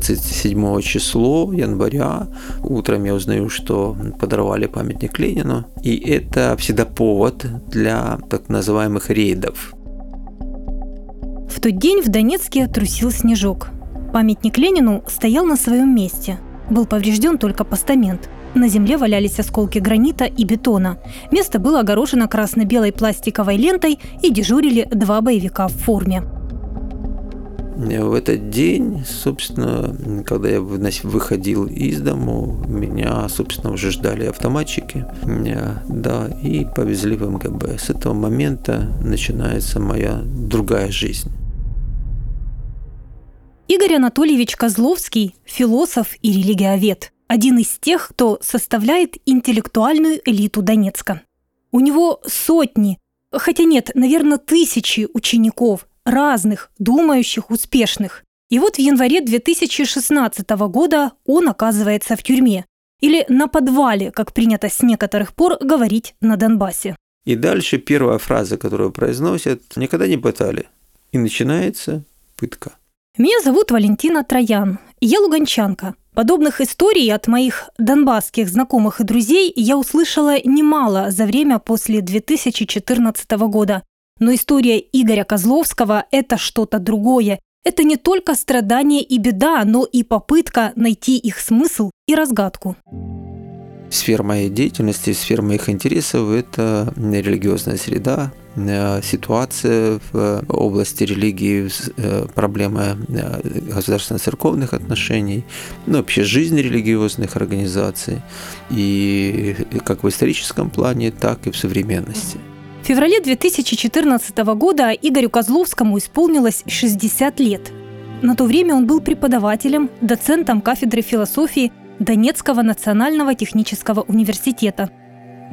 27 число января. Утром я узнаю, что подорвали памятник Ленину. И это всегда повод для так называемых рейдов. В тот день в Донецке трусил снежок. Памятник Ленину стоял на своем месте. Был поврежден только постамент. На земле валялись осколки гранита и бетона. Место было огорожено красно-белой пластиковой лентой и дежурили два боевика в форме. В этот день, собственно, когда я выходил из дому, меня, собственно, уже ждали автоматчики, да, и повезли в МГБ. С этого момента начинается моя другая жизнь. Игорь Анатольевич Козловский – философ и религиовед. Один из тех, кто составляет интеллектуальную элиту Донецка. У него сотни, хотя нет, наверное, тысячи учеников, разных, думающих, успешных. И вот в январе 2016 года он оказывается в тюрьме. Или на подвале, как принято с некоторых пор говорить на Донбассе. И дальше первая фраза, которую произносят, никогда не пытали. И начинается пытка. Меня зовут Валентина Троян. Я луганчанка. Подобных историй от моих донбасских знакомых и друзей я услышала немало за время после 2014 года. Но история Игоря Козловского – это что-то другое. Это не только страдание и беда, но и попытка найти их смысл и разгадку. Сфера моей деятельности, сфера моих интересов – это религиозная среда, э, ситуация в области религии, э, проблемы э, государственно-церковных отношений, ну, вообще жизнь религиозных организаций, и как в историческом плане, так и в современности – феврале 2014 года Игорю Козловскому исполнилось 60 лет. На то время он был преподавателем, доцентом кафедры философии Донецкого национального технического университета.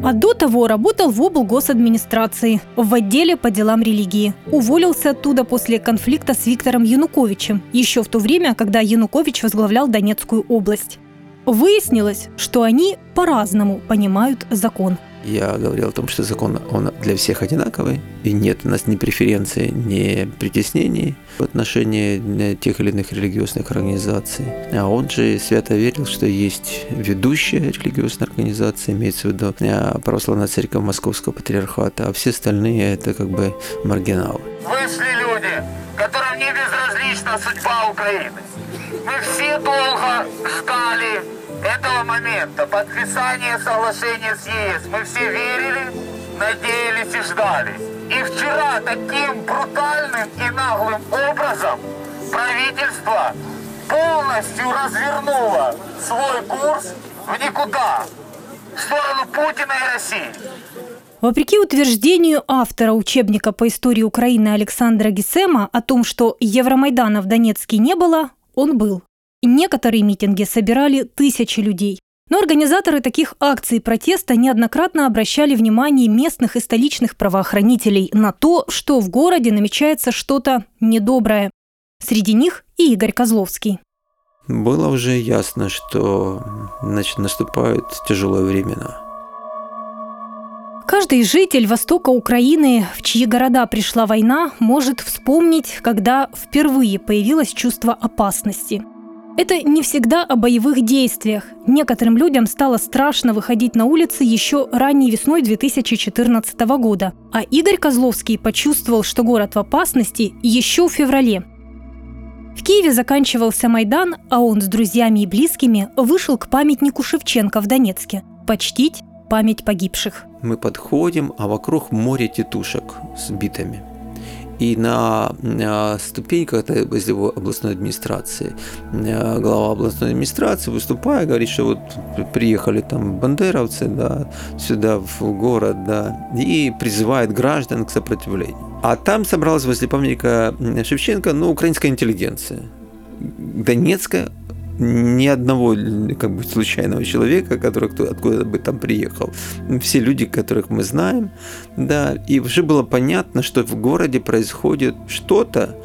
А до того работал в облгосадминистрации, в отделе по делам религии. Уволился оттуда после конфликта с Виктором Януковичем, еще в то время, когда Янукович возглавлял Донецкую область. Выяснилось, что они по-разному понимают закон – я говорил о том, что закон он для всех одинаковый, и нет у нас ни преференций, ни притеснений в отношении тех или иных религиозных организаций. А он же свято верил, что есть ведущая религиозная организация, имеется в виду э, православная церковь Московского патриархата, а все остальные это как бы маргиналы. Вышли люди, которым не безразлична судьба Украины. Мы все долго ждали этого момента подписания соглашения с ЕС мы все верили, надеялись и ждали. И вчера таким брутальным и наглым образом правительство полностью развернуло свой курс в никуда, в сторону Путина и России. Вопреки утверждению автора учебника по истории Украины Александра Гисема о том, что Евромайдана в Донецке не было, он был. Некоторые митинги собирали тысячи людей. Но организаторы таких акций протеста неоднократно обращали внимание местных и столичных правоохранителей на то, что в городе намечается что-то недоброе. Среди них и Игорь Козловский. Было уже ясно, что значит, наступают тяжелые времена. Каждый житель востока Украины, в чьи города пришла война, может вспомнить, когда впервые появилось чувство опасности – это не всегда о боевых действиях. Некоторым людям стало страшно выходить на улицы еще ранней весной 2014 года. А Игорь Козловский почувствовал, что город в опасности еще в феврале. В Киеве заканчивался Майдан, а он с друзьями и близкими вышел к памятнику Шевченко в Донецке – почтить память погибших. Мы подходим, а вокруг море тетушек с битами – и на ступеньках возле областной администрации глава областной администрации выступая говорит, что вот приехали там бандеровцы да, сюда в город да, и призывает граждан к сопротивлению. А там собралась возле памятника Шевченко ну, украинская интеллигенция. Донецкая ни одного как бы случайного человека, который кто, откуда бы там приехал. Все люди, которых мы знаем, да, и уже было понятно, что в городе происходит что-то,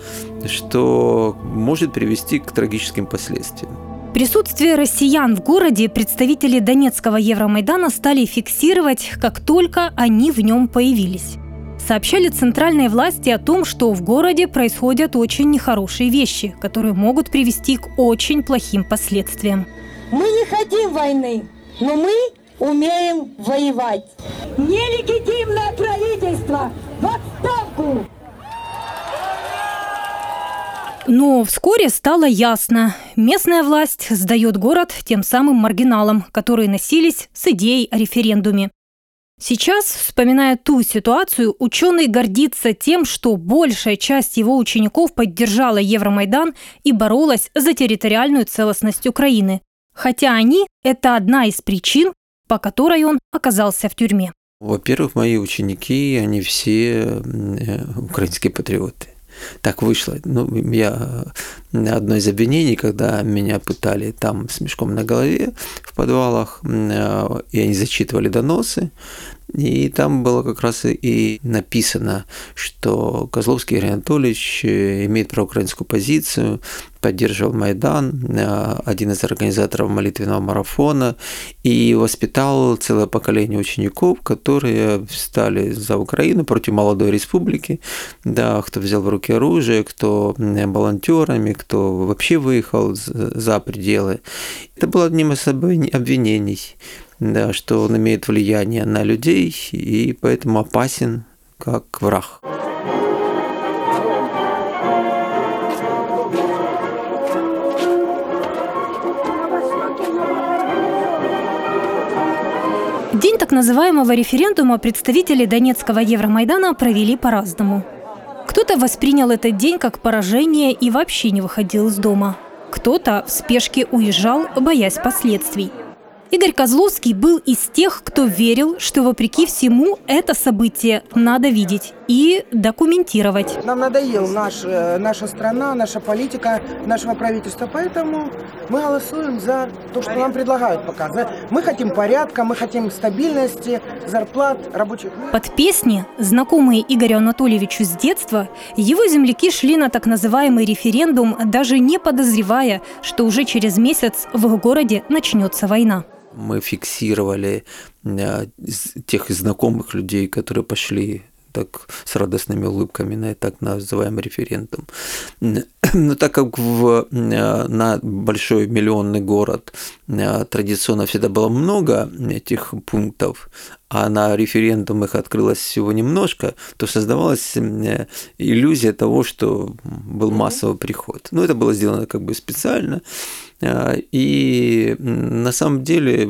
что может привести к трагическим последствиям. Присутствие россиян в городе представители Донецкого Евромайдана стали фиксировать, как только они в нем появились. Сообщали центральные власти о том, что в городе происходят очень нехорошие вещи, которые могут привести к очень плохим последствиям. Мы не хотим войны, но мы умеем воевать. Нелегитимное правительство в отставку! Но вскоре стало ясно. Местная власть сдает город тем самым маргиналам, которые носились с идеей о референдуме. Сейчас, вспоминая ту ситуацию, ученый гордится тем, что большая часть его учеников поддержала Евромайдан и боролась за территориальную целостность Украины. Хотя они – это одна из причин, по которой он оказался в тюрьме. Во-первых, мои ученики, они все э, украинские патриоты так вышло. Ну, я одно из обвинений, когда меня пытали там с мешком на голове в подвалах, э, и они зачитывали доносы, и там было как раз и написано, что Козловский Игорь Анатольевич э, имеет проукраинскую позицию, поддерживал Майдан, э, один из организаторов молитвенного марафона, и воспитал целое поколение учеников, которые встали за Украину против молодой республики, да, кто взял в руки оружие, кто волонтерами, кто вообще выехал за пределы. Это было одним из обвинений да, что он имеет влияние на людей и поэтому опасен как враг. Называемого референдума представители Донецкого Евромайдана провели по-разному. Кто-то воспринял этот день как поражение и вообще не выходил из дома. Кто-то в спешке уезжал, боясь последствий – Игорь Козловский был из тех, кто верил, что вопреки всему это событие надо видеть и документировать. Нам надоел наш, э, наша страна, наша политика нашего правительства, поэтому мы голосуем за то, что нам предлагают пока. Мы хотим порядка, мы хотим стабильности, зарплат, рабочих Под песни, знакомые Игорю Анатольевичу с детства, его земляки шли на так называемый референдум, даже не подозревая, что уже через месяц в их городе начнется война мы фиксировали э, тех знакомых людей, которые пошли так с радостными улыбками на так называемый референдум. Но так как в, э, на большой миллионный город э, традиционно всегда было много этих пунктов, а на референдум их открылось всего немножко, то создавалась иллюзия того, что был массовый приход. Но это было сделано как бы специально. И на самом деле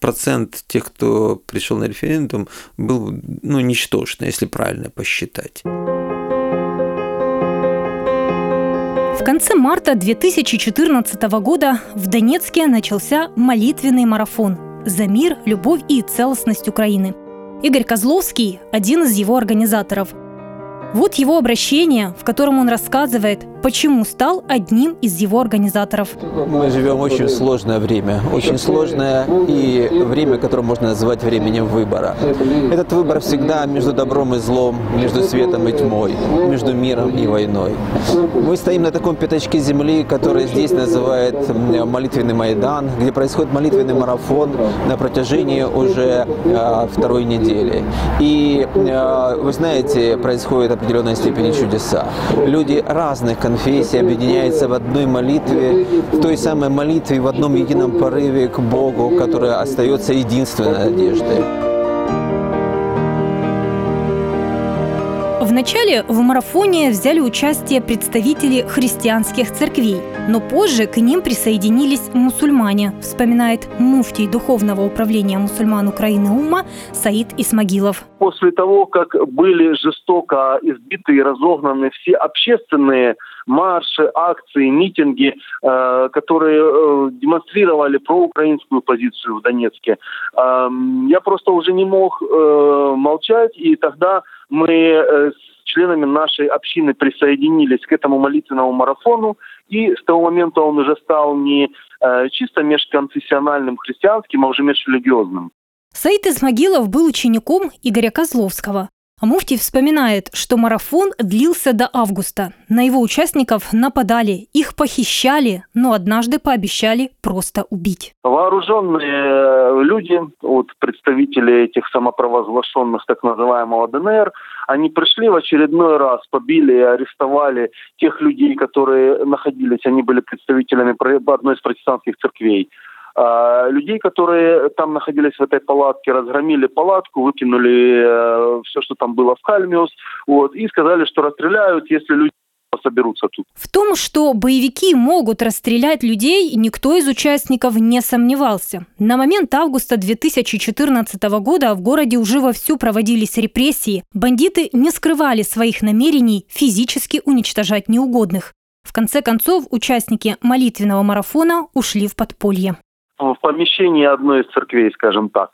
процент тех, кто пришел на референдум, был ну, ничтожный, если правильно посчитать. В конце марта 2014 года в Донецке начался молитвенный марафон «За мир, любовь и целостность Украины». Игорь Козловский – один из его организаторов – вот его обращение, в котором он рассказывает, почему стал одним из его организаторов. Мы живем очень сложное время, очень сложное и время, которое можно назвать временем выбора. Этот выбор всегда между добром и злом, между светом и тьмой, между миром и войной. Мы стоим на таком пятачке земли, который здесь называют молитвенный Майдан, где происходит молитвенный марафон на протяжении уже э, второй недели. И э, вы знаете, происходит определенной степени чудеса. Люди разных конфессий объединяются в одной молитве, в той самой молитве, в одном едином порыве к Богу, которая остается единственной надеждой. Вначале в марафоне взяли участие представители христианских церквей, но позже к ним присоединились мусульмане, вспоминает муфтий Духовного управления мусульман Украины УМА Саид Исмагилов. После того, как были жестоко избиты и разогнаны все общественные марши, акции, митинги, э, которые э, демонстрировали проукраинскую позицию в Донецке. Э, я просто уже не мог э, молчать, и тогда мы с членами нашей общины присоединились к этому молитвенному марафону, и с того момента он уже стал не чисто межконфессиональным христианским, а уже межрелигиозным. Саид Исмагилов был учеником Игоря Козловского. А вспоминает, что марафон длился до августа. На его участников нападали, их похищали, но однажды пообещали просто убить. Вооруженные люди, вот представители этих самопровозглашенных так называемого ДНР, они пришли в очередной раз, побили и арестовали тех людей, которые находились, они были представителями одной из протестантских церквей. А, людей, которые там находились в этой палатке, разгромили палатку, выкинули э, все, что там было в Кальмиус, вот, и сказали, что расстреляют, если люди соберутся тут. В том, что боевики могут расстрелять людей, никто из участников не сомневался. На момент августа 2014 года в городе уже вовсю проводились репрессии. Бандиты не скрывали своих намерений физически уничтожать неугодных. В конце концов, участники молитвенного марафона ушли в подполье в помещении одной из церквей, скажем так,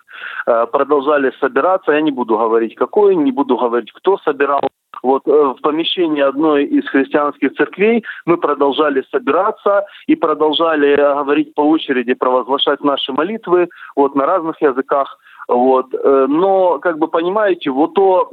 э, продолжали собираться. Я не буду говорить, какой, не буду говорить, кто собирал. Вот э, в помещении одной из христианских церквей мы продолжали собираться и продолжали говорить по очереди, провозглашать наши молитвы вот, на разных языках. Вот. Э, но, как бы понимаете, вот то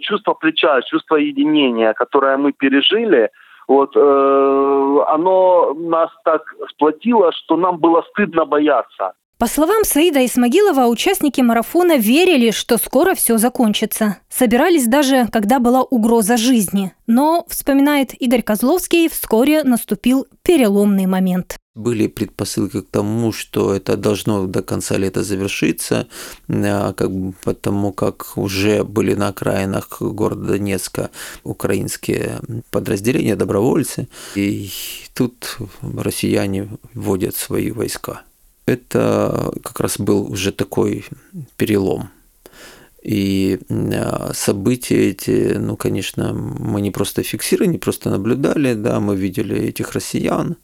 чувство плеча, чувство единения, которое мы пережили – вот, э, оно нас так сплотило, что нам было стыдно бояться. По словам Саида Исмагилова, участники марафона верили, что скоро все закончится. Собирались даже, когда была угроза жизни. Но, вспоминает Игорь Козловский, вскоре наступил переломный момент были предпосылки к тому, что это должно до конца лета завершиться, а, как, потому как уже были на окраинах города Донецка украинские подразделения, добровольцы, и тут россияне вводят свои войска. Это как раз был уже такой перелом. И а, события эти, ну, конечно, мы не просто фиксировали, не просто наблюдали, да, мы видели этих россиян,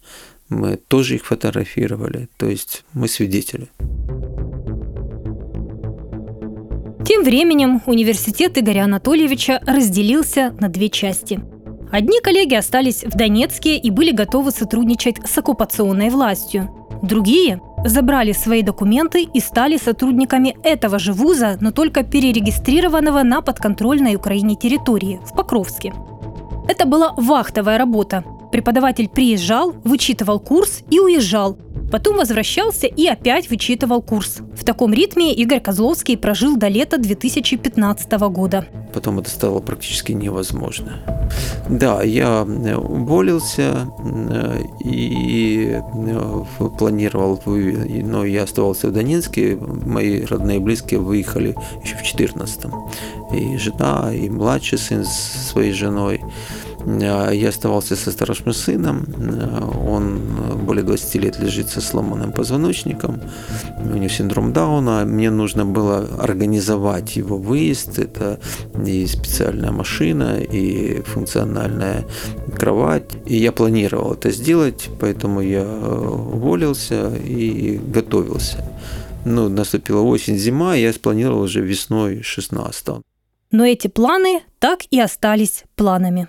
мы тоже их фотографировали, то есть мы свидетели. Тем временем университет Игоря Анатольевича разделился на две части. Одни коллеги остались в Донецке и были готовы сотрудничать с оккупационной властью. Другие забрали свои документы и стали сотрудниками этого же вуза, но только перерегистрированного на подконтрольной Украине территории, в Покровске. Это была вахтовая работа, Преподаватель приезжал, вычитывал курс и уезжал. Потом возвращался и опять вычитывал курс. В таком ритме Игорь Козловский прожил до лета 2015 года. Потом это стало практически невозможно. Да, я э, уволился э, и э, планировал, но я оставался в Донецке. Мои родные и близкие выехали еще в 2014 И жена, и младший сын с своей женой. Я оставался со старшим сыном. Он более 20 лет лежит со сломанным позвоночником. У него синдром Дауна. Мне нужно было организовать его выезд. Это и специальная машина, и функциональная кровать. И я планировал это сделать, поэтому я уволился и готовился. Ну, наступила осень, зима, я спланировал уже весной 16 -го. Но эти планы так и остались планами.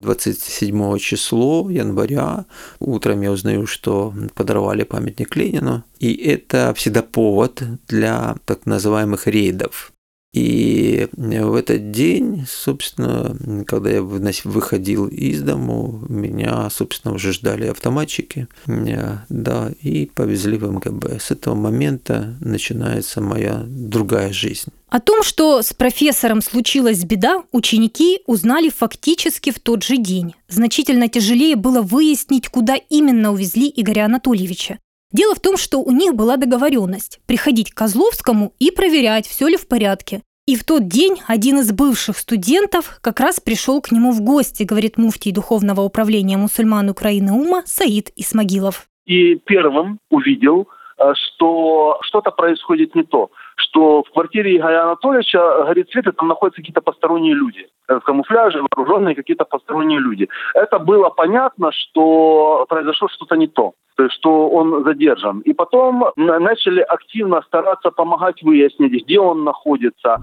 27 число января утром я узнаю, что подорвали памятник Ленину. И это всегда повод для так называемых рейдов. И в этот день, собственно, когда я выходил из дому, меня, собственно, уже ждали автоматчики, да, и повезли в МГБ. С этого момента начинается моя другая жизнь. О том, что с профессором случилась беда, ученики узнали фактически в тот же день. Значительно тяжелее было выяснить, куда именно увезли Игоря Анатольевича. Дело в том, что у них была договоренность приходить к Козловскому и проверять, все ли в порядке. И в тот день один из бывших студентов как раз пришел к нему в гости, говорит муфтий Духовного управления мусульман Украины УМА Саид Исмагилов. И первым увидел, что что-то происходит не то что в квартире Игоря Анатольевича горит свет, и там находятся какие-то посторонние люди. В камуфляже, вооруженные какие-то посторонние люди. Это было понятно, что произошло что-то не то. То есть, что он задержан. И потом начали активно стараться помогать выяснить, где он находится.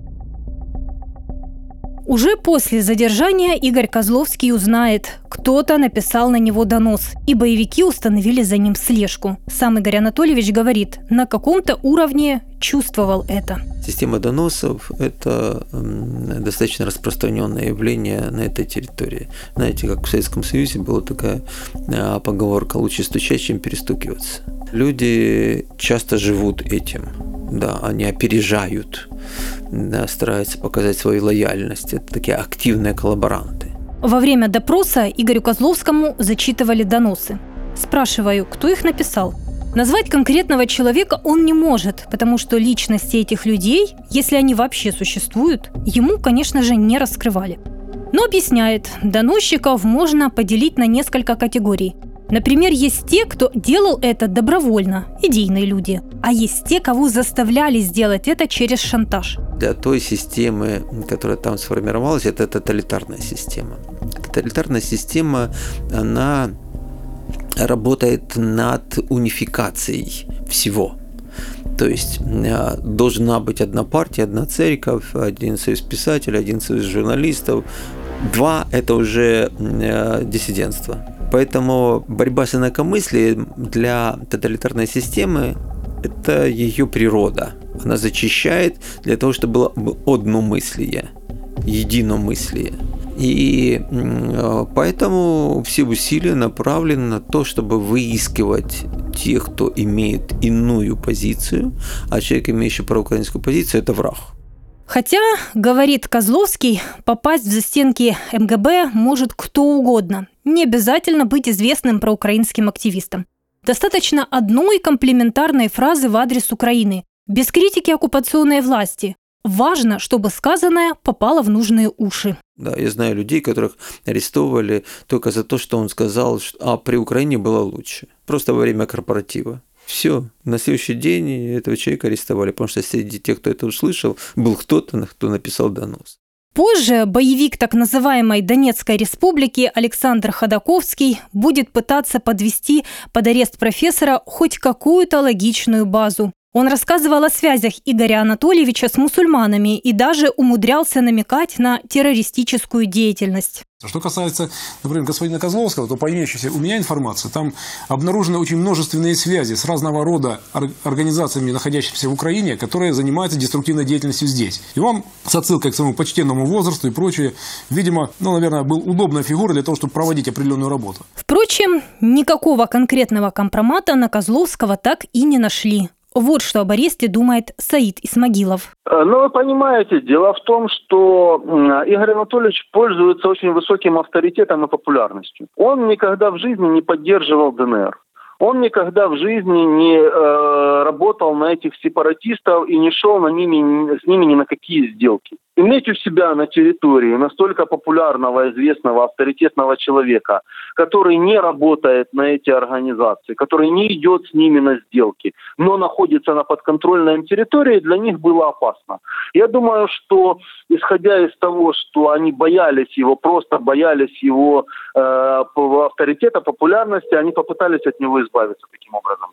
Уже после задержания Игорь Козловский узнает, кто-то написал на него донос, и боевики установили за ним слежку. Сам Игорь Анатольевич говорит, на каком-то уровне чувствовал это. Система доносов – это достаточно распространенное явление на этой территории. Знаете, как в Советском Союзе была такая а, поговорка «лучше стучать, чем перестукиваться». Люди часто живут этим, да, они опережают, да, стараются показать свою лояльность. Это такие активные коллаборанты. Во время допроса Игорю Козловскому зачитывали доносы. Спрашиваю, кто их написал – Назвать конкретного человека он не может, потому что личности этих людей, если они вообще существуют, ему, конечно же, не раскрывали. Но объясняет, доносчиков можно поделить на несколько категорий. Например, есть те, кто делал это добровольно, идейные люди, а есть те, кого заставляли сделать это через шантаж. Для той системы, которая там сформировалась, это тоталитарная система. Тоталитарная система, она работает над унификацией всего. То есть э, должна быть одна партия, одна церковь, один союз писателей, один союз журналистов. Два – это уже э, диссидентство. Поэтому борьба с инакомыслием для тоталитарной системы – это ее природа. Она зачищает для того, чтобы было одномыслие, единомыслие. И поэтому все усилия направлены на то, чтобы выискивать тех, кто имеет иную позицию, а человек, имеющий проукраинскую позицию, это враг. Хотя, говорит Козловский, попасть в застенки МГБ может кто угодно. Не обязательно быть известным проукраинским активистом. Достаточно одной комплементарной фразы в адрес Украины, без критики оккупационной власти, Важно, чтобы сказанное попало в нужные уши. Да, я знаю людей, которых арестовывали только за то, что он сказал, а при Украине было лучше. Просто во время корпоратива. Все. На следующий день этого человека арестовали, потому что среди тех, кто это услышал, был кто-то, кто написал донос. Позже боевик так называемой Донецкой республики Александр Ходаковский будет пытаться подвести под арест профессора хоть какую-то логичную базу. Он рассказывал о связях Игоря Анатольевича с мусульманами и даже умудрялся намекать на террористическую деятельность. Что касается, например, господина Козловского, то по имеющейся у меня информации, там обнаружены очень множественные связи с разного рода организациями, находящимися в Украине, которые занимаются деструктивной деятельностью здесь. И он с отсылкой к своему почтенному возрасту и прочее, видимо, ну, наверное, был удобной фигурой для того, чтобы проводить определенную работу. Впрочем, никакого конкретного компромата на Козловского так и не нашли. Вот что об аресте думает Саид Исмагилов. Э, ну, вы понимаете, дело в том, что Игорь Анатольевич пользуется очень высоким авторитетом и популярностью. Он никогда в жизни не поддерживал ДНР. Он никогда в жизни не э, работал на этих сепаратистов и не шел на ними, с ними ни на какие сделки. Иметь у себя на территории настолько популярного, известного, авторитетного человека, который не работает на эти организации, который не идет с ними на сделки, но находится на подконтрольной территории, для них было опасно. Я думаю, что исходя из того, что они боялись его, просто боялись его э, авторитета, популярности, они попытались от него избавиться таким образом.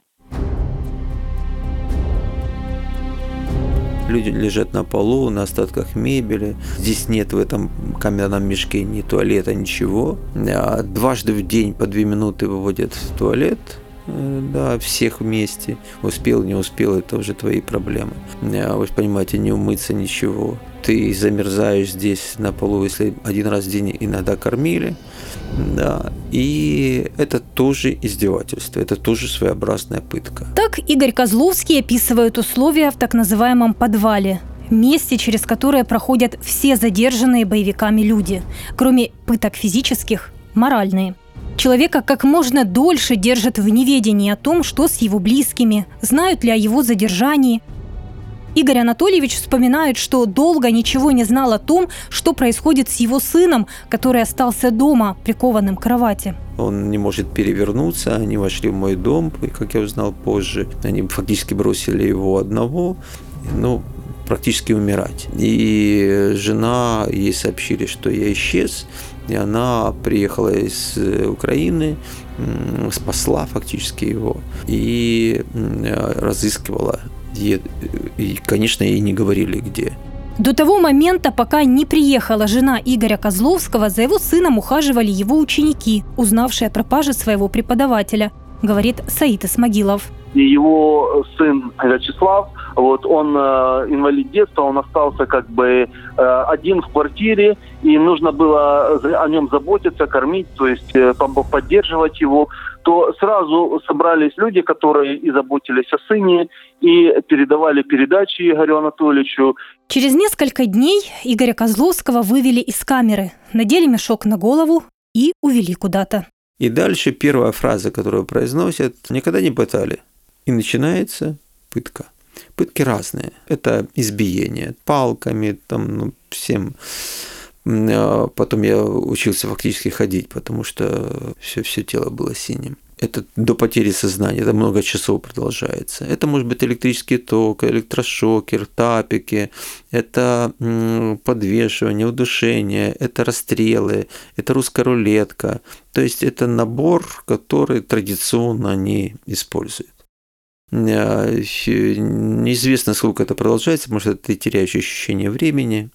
Люди лежат на полу, на остатках мебели. Здесь нет в этом каменном мешке ни туалета, ничего. А дважды в день по две минуты выводят в туалет э, да, всех вместе. Успел, не успел, это уже твои проблемы. А вы понимаете, не умыться, ничего. Ты замерзаешь здесь на полу, если один раз в день иногда кормили, да, и это тоже издевательство, это тоже своеобразная пытка. Так Игорь Козловский описывает условия в так называемом подвале, месте, через которое проходят все задержанные боевиками люди, кроме пыток физических, моральные. Человека как можно дольше держат в неведении о том, что с его близкими, знают ли о его задержании, Игорь Анатольевич вспоминает, что долго ничего не знал о том, что происходит с его сыном, который остался дома, прикованным к кровати. Он не может перевернуться, они вошли в мой дом, и, как я узнал позже, они фактически бросили его одного, ну, практически умирать. И жена, ей сообщили, что я исчез, и она приехала из Украины, спасла фактически его и разыскивала и, и, конечно, ей не говорили, где. До того момента, пока не приехала жена Игоря Козловского, за его сыном ухаживали его ученики, узнавшие о пропаже своего преподавателя, говорит Саид Исмагилов. И его сын Вячеслав Вот он э, инвалид детства, он остался как бы э, один в квартире, и нужно было о нем заботиться, кормить, то есть э, поддерживать его то сразу собрались люди, которые и заботились о сыне, и передавали передачи Игорю Анатольевичу. Через несколько дней Игоря Козловского вывели из камеры, надели мешок на голову и увели куда-то. И дальше первая фраза, которую произносят, никогда не пытали. И начинается пытка. Пытки разные. Это избиение палками, там, ну, всем потом я учился фактически ходить, потому что все, все тело было синим. Это до потери сознания, это много часов продолжается. Это может быть электрический ток, электрошокер, тапики, это подвешивание, удушение, это расстрелы, это русская рулетка. То есть это набор, который традиционно они используют. А, неизвестно, сколько это продолжается, может, ты теряешь ощущение времени,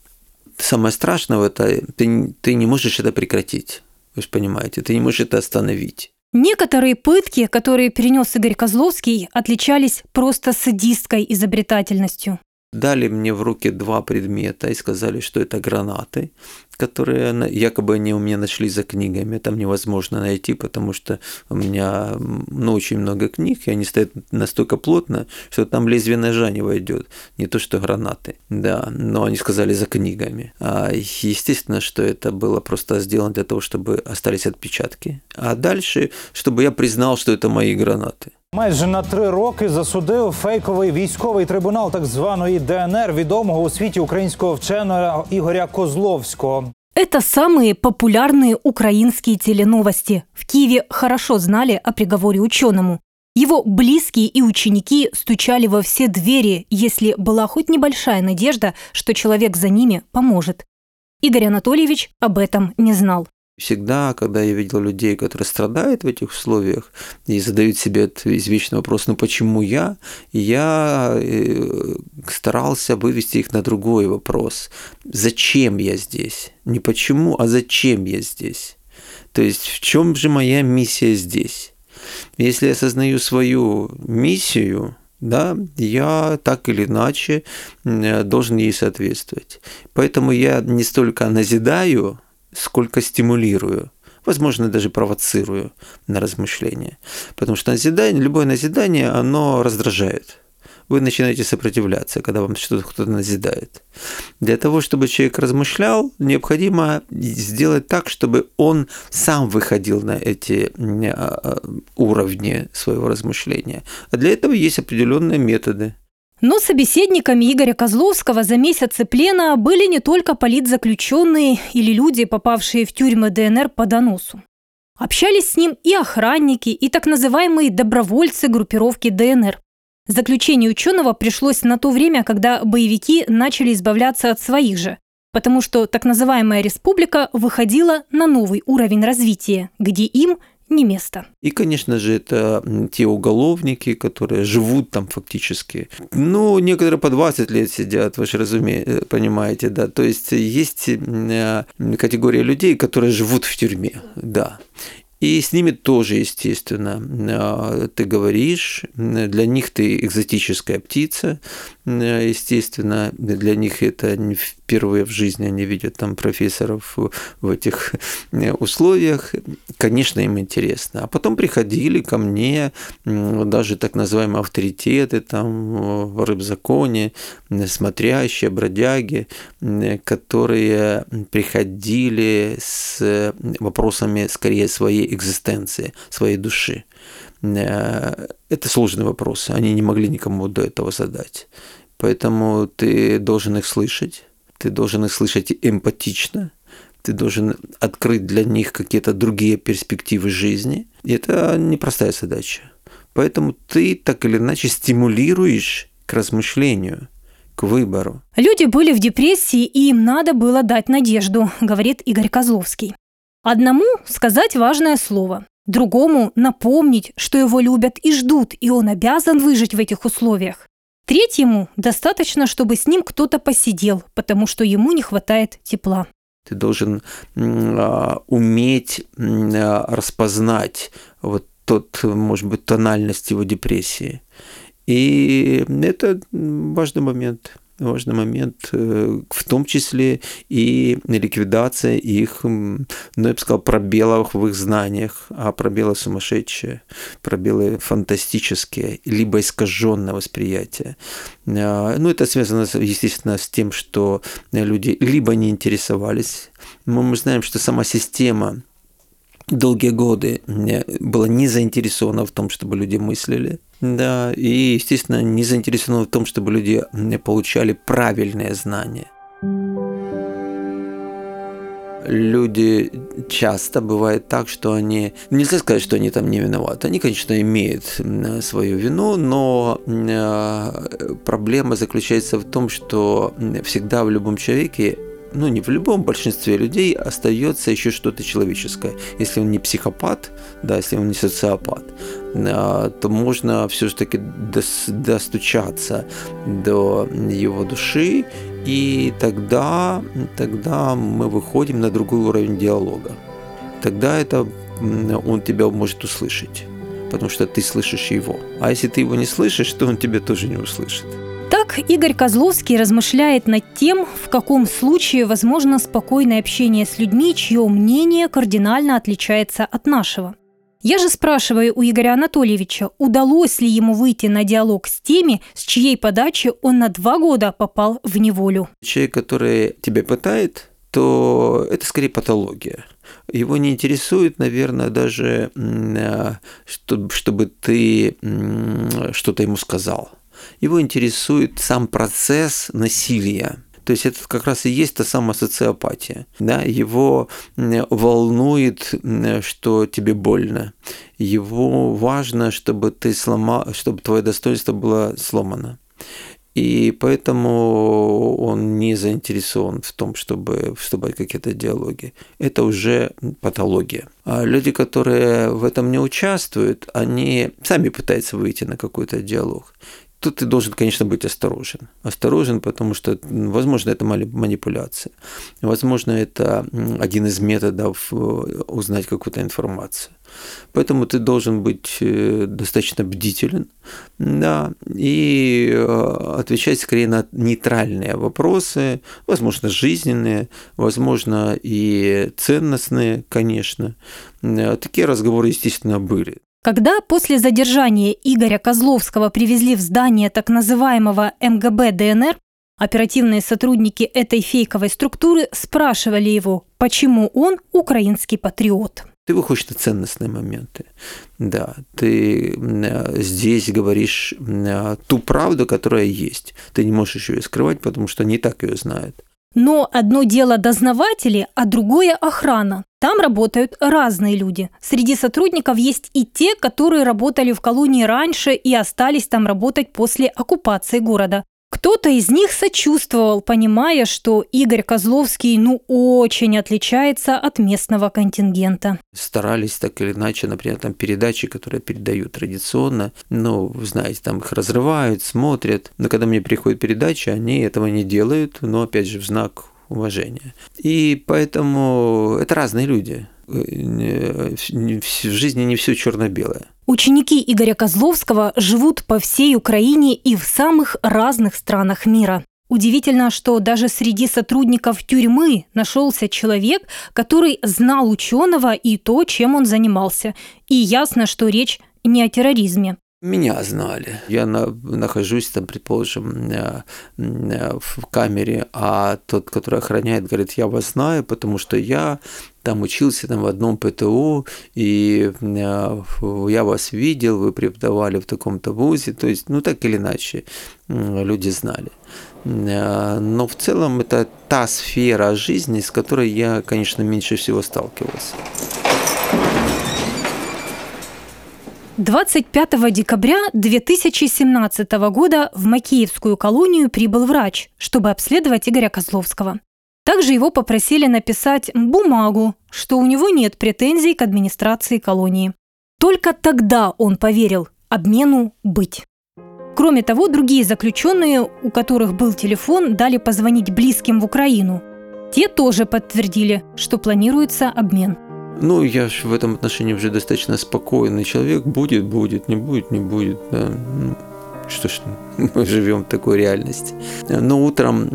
самое страшное в это, ты, ты не можешь это прекратить. Вы же понимаете, ты не можешь это остановить. Некоторые пытки, которые перенес Игорь Козловский, отличались просто садистской изобретательностью. Дали мне в руки два предмета и сказали, что это гранаты которые якобы они у меня нашли за книгами. Там невозможно найти, потому что у меня ну, очень много книг, и они стоят настолько плотно, что там лезвие ножа не войдет. Не то, что гранаты. Да, но они сказали за книгами. А естественно, что это было просто сделано для того, чтобы остались отпечатки. А дальше, чтобы я признал, что это мои гранаты. Майже на три роки засудив фейковий військовий трибунал так званої ДНР відомого у світі українського вченого Ігоря Козловського. Это самые популярные украинские теленовости. В Киеве хорошо знали о приговоре ученому. Его близкие и ученики стучали во все двери, если была хоть небольшая надежда, что человек за ними поможет. Игорь Анатольевич об этом не знал. Всегда, когда я видел людей, которые страдают в этих условиях и задают себе этот извечный вопрос, ну почему я, я э, старался вывести их на другой вопрос. Зачем я здесь? Не почему, а зачем я здесь? То есть в чем же моя миссия здесь? Если я осознаю свою миссию, да, я так или иначе должен ей соответствовать. Поэтому я не столько назидаю, сколько стимулирую, возможно, даже провоцирую на размышления. Потому что назидание, любое назидание, оно раздражает. Вы начинаете сопротивляться, когда вам что-то кто-то назидает. Для того, чтобы человек размышлял, необходимо сделать так, чтобы он сам выходил на эти а, а, уровни своего размышления. А для этого есть определенные методы. Но собеседниками Игоря Козловского за месяцы плена были не только политзаключенные или люди, попавшие в тюрьмы ДНР по доносу. Общались с ним и охранники, и так называемые добровольцы группировки ДНР. Заключение ученого пришлось на то время, когда боевики начали избавляться от своих же, потому что так называемая республика выходила на новый уровень развития, где им – не место. И, конечно же, это те уголовники, которые живут там фактически. Ну, некоторые по 20 лет сидят, вы же разумеете, э, понимаете, да. То есть есть э, категория людей, которые живут в тюрьме, да. И с ними тоже, естественно, а, ты говоришь, для них ты экзотическая птица, естественно, для них это не впервые в жизни они видят там профессоров в этих условиях. Конечно, им интересно. А потом приходили ко мне даже так называемые авторитеты там в рыбзаконе, смотрящие, бродяги, которые приходили с вопросами скорее своей экзистенции, своей души. Э, это сложные вопросы, они не могли никому до этого задать. Поэтому ты должен их слышать, ты должен их слышать эмпатично, ты должен открыть для них какие-то другие перспективы жизни. И это непростая задача. Поэтому ты так или иначе стимулируешь к размышлению, к выбору. Люди были в депрессии, и им надо было дать надежду, говорит Игорь Козловский. Одному сказать важное слово, другому напомнить, что его любят и ждут, и он обязан выжить в этих условиях. Третьему достаточно, чтобы с ним кто-то посидел, потому что ему не хватает тепла. Ты должен э, уметь э, распознать вот тот, может быть, тональность его депрессии И это важный момент важный момент, э, в том числе и ликвидация их, ну, я бы сказал, пробелов в их знаниях, а пробелы сумасшедшие, пробелы фантастические, либо искаженное восприятие. А, ну, это связано, естественно, с тем, что люди либо не интересовались, мы знаем, что сама система долгие годы была не заинтересована в том, чтобы люди мыслили, да, и, естественно, не заинтересована в том, чтобы люди получали правильные знания. Люди часто бывает так, что они, нельзя сказать, что они там не виноваты, они, конечно, имеют свою вину, но э, проблема заключается в том, что всегда в любом человеке ну не в любом большинстве людей остается еще что-то человеческое. Если он не психопат, да, если он не социопат, а, то можно все-таки достучаться до его души, и тогда, тогда мы выходим на другой уровень диалога. Тогда это он тебя может услышать, потому что ты слышишь его. А если ты его не слышишь, то он тебя тоже не услышит. Так Игорь Козловский размышляет над тем, в каком случае возможно спокойное общение с людьми, чье мнение кардинально отличается от нашего. Я же спрашиваю у Игоря Анатольевича, удалось ли ему выйти на диалог с теми, с чьей подачи он на два года попал в неволю. Человек, который тебя пытает, то это скорее патология. Его не интересует, наверное, даже, а, чтобы ты что-то ему сказал его интересует сам процесс насилия. То есть это как раз и есть та самая социопатия. Да? Его волнует, что тебе больно. Его важно, чтобы ты сломал, чтобы твое достоинство было сломано. И поэтому он не заинтересован в том, чтобы вступать в какие-то диалоги. Это уже патология. А люди, которые в этом не участвуют, они сами пытаются выйти на какой-то диалог. Тут ты должен, конечно, быть осторожен. Осторожен, потому что, возможно, это манипуляция. Возможно, это один из методов э, узнать какую-то информацию. Поэтому ты должен быть э, достаточно бдителен, да, и э, отвечать скорее на нейтральные вопросы, возможно, жизненные, возможно, и ценностные, конечно. Такие разговоры, естественно, были. Когда после задержания Игоря Козловского привезли в здание так называемого МГБ ДНР, оперативные сотрудники этой фейковой структуры спрашивали его, почему он украинский патриот. Ты выходишь на ценностные моменты. Да, ты здесь говоришь ту правду, которая есть. Ты не можешь ее скрывать, потому что не так ее знают. Но одно дело дознаватели, а другое охрана. Там работают разные люди. Среди сотрудников есть и те, которые работали в колонии раньше и остались там работать после оккупации города. Кто-то из них сочувствовал, понимая, что Игорь Козловский ну очень отличается от местного контингента. Старались так или иначе, например, там передачи, которые передают традиционно, ну, знаете, там их разрывают, смотрят. Но когда мне приходят передачи, они этого не делают, но опять же в знак уважения. И поэтому это разные люди. В жизни не все черно-белое. Ученики Игоря Козловского живут по всей Украине и в самых разных странах мира. Удивительно, что даже среди сотрудников тюрьмы нашелся человек, который знал ученого и то, чем он занимался. И ясно, что речь не о терроризме. Меня знали. Я на, нахожусь там, предположим, э, э, в камере, а тот, который охраняет, говорит, я вас знаю, потому что я там учился там, в одном ПТУ, и э, я вас видел, вы преподавали в таком-то вузе. То есть, ну так или иначе, люди знали. Но в целом это та сфера жизни, с которой я, конечно, меньше всего сталкивался. 25 декабря 2017 года в Макеевскую колонию прибыл врач, чтобы обследовать Игоря Козловского. Также его попросили написать бумагу, что у него нет претензий к администрации колонии. Только тогда он поверил обмену быть. Кроме того, другие заключенные, у которых был телефон, дали позвонить близким в Украину. Те тоже подтвердили, что планируется обмен. Ну, я в этом отношении уже достаточно спокойный человек. Будет, будет, не будет, не будет. Да. Ну, Что ж, мы живем в такой реальности. Но утром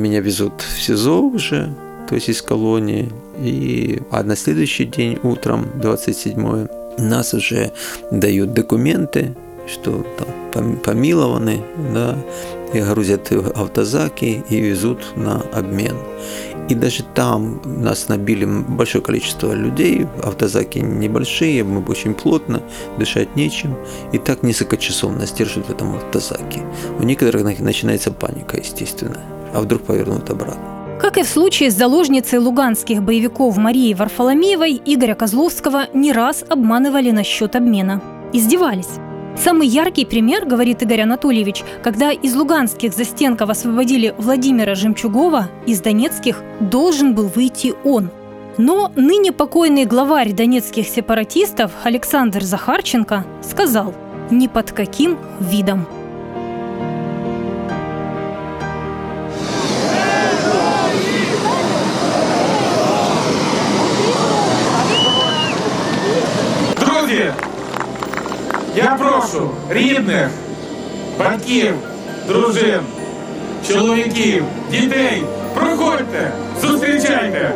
меня везут в СИЗО уже, то есть из колонии. И, а на следующий день утром, 27 нас уже дают документы, что там помилованы, да, и грузят автозаки и везут на обмен. И даже там нас набили большое количество людей, автозаки небольшие, мы очень плотно, дышать нечем. И так несколько часов нас держат в этом автозаке. У некоторых начинается паника, естественно. А вдруг повернут обратно. Как и в случае с заложницей луганских боевиков Марией Варфоломеевой, Игоря Козловского не раз обманывали насчет обмена. Издевались. Самый яркий пример, говорит Игорь Анатольевич, когда из луганских застенков освободили Владимира Жемчугова, из донецких должен был выйти он. Но ныне покойный главарь донецких сепаратистов Александр Захарченко сказал «ни под каким видом». Я прошу рідних, батьків, дружин, чоловіків, дітей, проходьте, зустрічайте.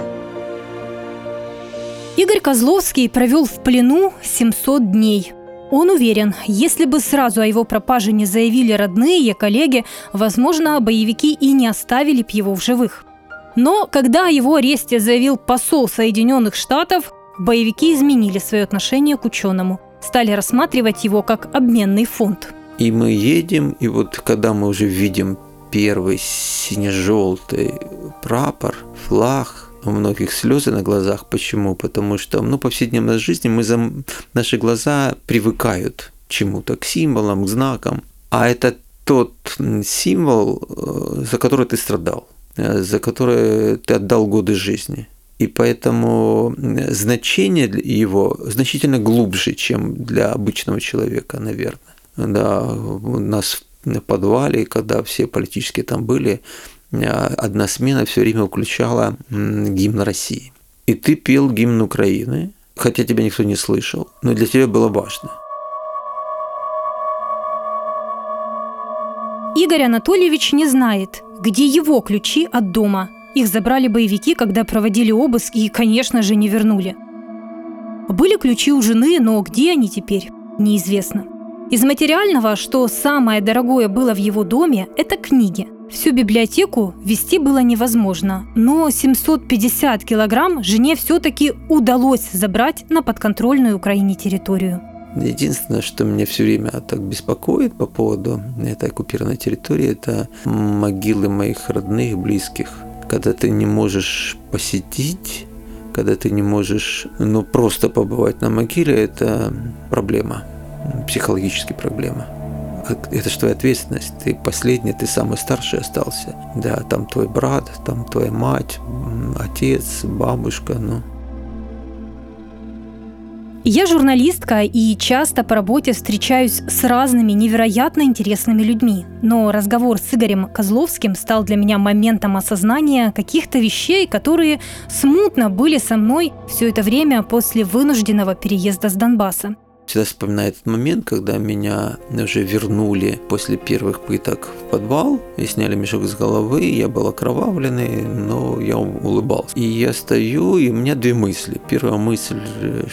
Игорь Козловский провел в плену 700 дней. Он уверен, если бы сразу о его пропаже не заявили родные, коллеги, возможно, боевики и не оставили б его в живых. Но когда о его аресте заявил посол Соединенных Штатов, боевики изменили свое отношение к ученому – стали рассматривать его как обменный фонд. И мы едем, и вот когда мы уже видим первый сине-желтый прапор, флаг, у многих слезы на глазах. Почему? Потому что ну, повседневной жизни мы за... наши глаза привыкают к чему-то, к символам, к знакам. А это тот символ, э, за который ты страдал, э, за который ты отдал годы жизни – и поэтому значение его значительно глубже, чем для обычного человека, наверное. Да, у нас в подвале, когда все политические там были, одна смена все время включала гимн России. И ты пел гимн Украины, хотя тебя никто не слышал, но для тебя было важно. Игорь Анатольевич не знает, где его ключи от дома – их забрали боевики, когда проводили обыск и, конечно же, не вернули. Были ключи у жены, но где они теперь, неизвестно. Из материального, что самое дорогое было в его доме, это книги. Всю библиотеку вести было невозможно, но 750 килограмм жене все-таки удалось забрать на подконтрольную Украине территорию. Единственное, что меня все время так беспокоит по поводу этой оккупированной территории, это могилы моих родных, близких когда ты не можешь посетить, когда ты не можешь ну, просто побывать на могиле, это проблема, психологическая проблема. Это же твоя ответственность. Ты последний, ты самый старший остался. Да, там твой брат, там твоя мать, отец, бабушка, ну. Я журналистка и часто по работе встречаюсь с разными невероятно интересными людьми. Но разговор с Игорем Козловским стал для меня моментом осознания каких-то вещей, которые смутно были со мной все это время после вынужденного переезда с Донбасса всегда вспоминаю этот момент, когда меня уже вернули после первых пыток в подвал и сняли мешок с головы. Я был окровавленный, но я улыбался. И я стою, и у меня две мысли. Первая мысль,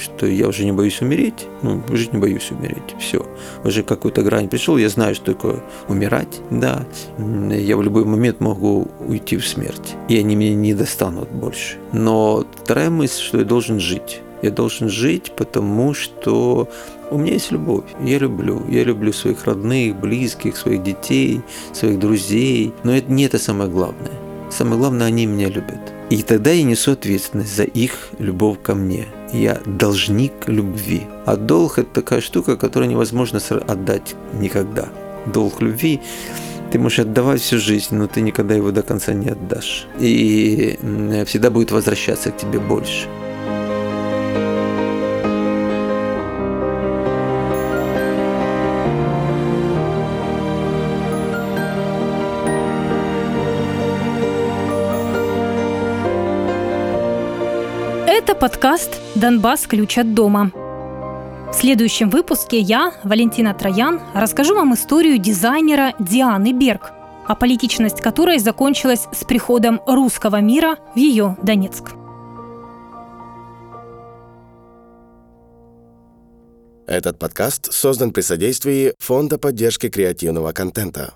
что я уже не боюсь умереть. Ну, уже не боюсь умереть. Все. Уже какую-то грань пришел, я знаю, что такое умирать. Да. Я в любой момент могу уйти в смерть. И они меня не достанут больше. Но вторая мысль, что я должен жить. Я должен жить, потому что у меня есть любовь. Я люблю. Я люблю своих родных, близких, своих детей, своих друзей. Но это не это самое главное. Самое главное, они меня любят. И тогда я несу ответственность за их любовь ко мне. Я должник любви. А долг – это такая штука, которую невозможно отдать никогда. Долг любви ты можешь отдавать всю жизнь, но ты никогда его до конца не отдашь. И всегда будет возвращаться к тебе больше. Подкаст «Донбасс. Ключ от дома». В следующем выпуске я, Валентина Троян, расскажу вам историю дизайнера Дианы Берг, а политичность которой закончилась с приходом русского мира в ее Донецк. Этот подкаст создан при содействии Фонда поддержки креативного контента.